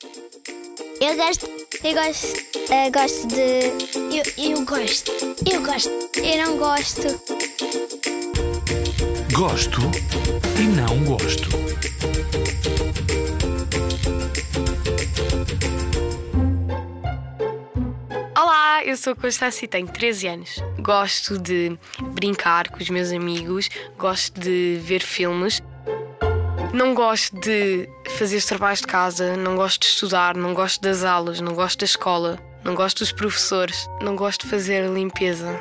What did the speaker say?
Eu gosto. Eu gosto. Eu gosto de. Eu, eu gosto. Eu gosto. Eu não gosto. Gosto e não gosto. Olá, eu sou a Constância e tenho 13 anos. Gosto de brincar com os meus amigos, gosto de ver filmes. Não gosto de fazer os trabalhos de casa, não gosto de estudar, não gosto das aulas, não gosto da escola, não gosto dos professores, não gosto de fazer limpeza.